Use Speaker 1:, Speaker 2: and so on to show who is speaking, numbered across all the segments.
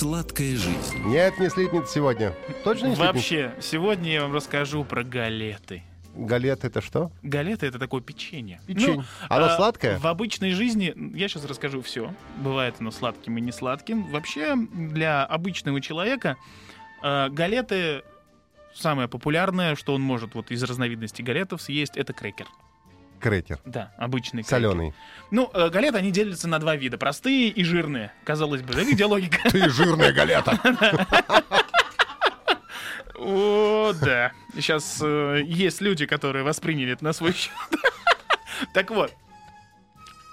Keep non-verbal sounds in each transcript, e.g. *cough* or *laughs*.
Speaker 1: Сладкая жизнь.
Speaker 2: Нет, не слипнет сегодня. Точно не слипнет?
Speaker 3: Вообще, сегодня я вам расскажу про галеты.
Speaker 2: Галет это что?
Speaker 3: Галеты это такое печенье.
Speaker 2: Печенье. Оно
Speaker 3: а,
Speaker 2: сладкое?
Speaker 3: В обычной жизни, я сейчас расскажу все. Бывает оно сладким и не сладким. Вообще, для обычного человека э, галеты самое популярное, что он может вот из разновидностей галетов съесть, это крекер.
Speaker 2: Крекер.
Speaker 3: Да, обычный крекер.
Speaker 2: Соленый.
Speaker 3: Ну, э, галеты, они делятся на два вида. Простые и жирные. Казалось бы, да, где логика? *laughs*
Speaker 2: Ты жирная галета. *laughs*
Speaker 3: О, да. Сейчас э, есть люди, которые восприняли это на свой счет. *laughs* Так вот.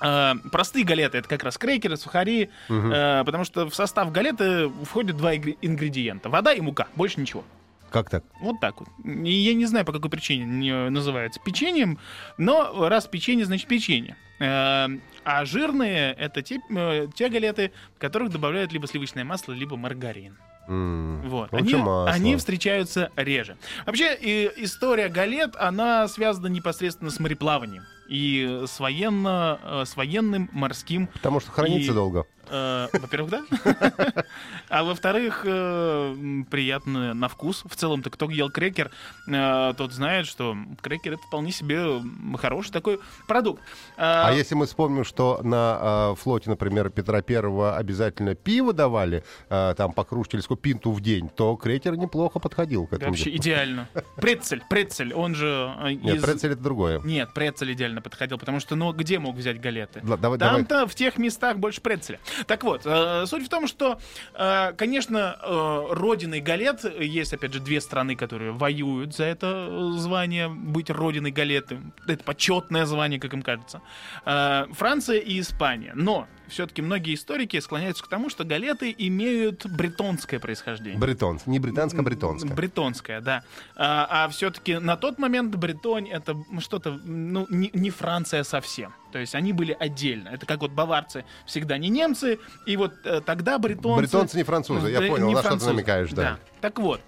Speaker 3: э, Простые галеты это как раз крекеры, сухари, э, потому что в состав галеты входят два ингредиента: вода и мука, больше ничего.
Speaker 2: Как так?
Speaker 3: Вот так вот. И я не знаю, по какой причине не называется печеньем, но раз печенье, значит печенье. Э, А жирные это те, э, те галеты, в которых добавляют либо сливочное масло, либо маргарин. Вот. Они,
Speaker 2: масло.
Speaker 3: они встречаются реже. Вообще, и история галет, она связана непосредственно с мореплаванием и с, военно, э, с военным морским.
Speaker 2: Потому что хранится
Speaker 3: И-
Speaker 2: долго.
Speaker 3: Э, во-первых, да. *laughs* А во-вторых, э, приятно на вкус. В целом-то, кто ел крекер, э, тот знает, что крекер это вполне себе хороший такой продукт.
Speaker 2: А если мы вспомним, что на флоте, например, Петра Первого обязательно пиво давали, там по сколько, пинту в день, то крекер неплохо подходил к этому.
Speaker 3: Вообще идеально. Прецель, прецель, он же
Speaker 2: Нет, прецель это другое.
Speaker 3: Нет, прецель идеально подходил, потому что, ну, где мог взять галеты? Там-то в тех местах больше прецеля. Так вот, э, суть в том, что, э, конечно, э, родиной галет есть, опять же, две страны, которые воюют за это звание, быть родиной галеты. Это почетное звание, как им кажется. Франция и Испания. Но все-таки многие историки склоняются к тому, что галеты имеют бретонское происхождение.
Speaker 2: Бретонс. Не британско, а бретонское.
Speaker 3: Бретонская, да. А, все-таки на тот момент Бретонь это что-то, ну, не, не Франция совсем. То есть они были отдельно. Это как вот баварцы всегда не немцы, и вот э, тогда бретонцы...
Speaker 2: Бретонцы не французы, я
Speaker 3: Да,
Speaker 2: понял, на что ты
Speaker 3: французы,
Speaker 2: намекаешь, да.
Speaker 3: Так вот.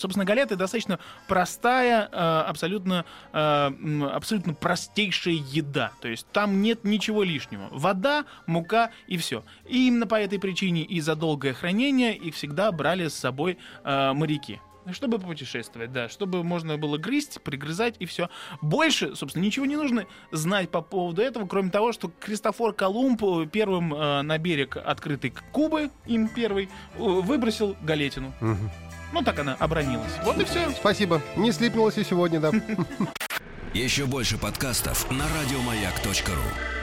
Speaker 3: Собственно, галеты достаточно простая, э, абсолютно, э, абсолютно простейшая еда. То есть там нет ничего лишнего. Вода, мука и все. И именно по этой причине и за долгое хранение их всегда брали с собой э, моряки. Чтобы путешествовать, да, чтобы можно было грызть, пригрызать и все. Больше, собственно, ничего не нужно знать по поводу этого, кроме того, что Кристофор Колумб э, первым э, на берег открытой Кубы, им первый, э, выбросил галетину.
Speaker 2: Мгм.
Speaker 3: Ну, так она обронилась. Вот и все.
Speaker 2: Спасибо. Не слипнулось и сегодня, да. *laughs*
Speaker 1: Еще больше подкастов на радиомаяк.ру.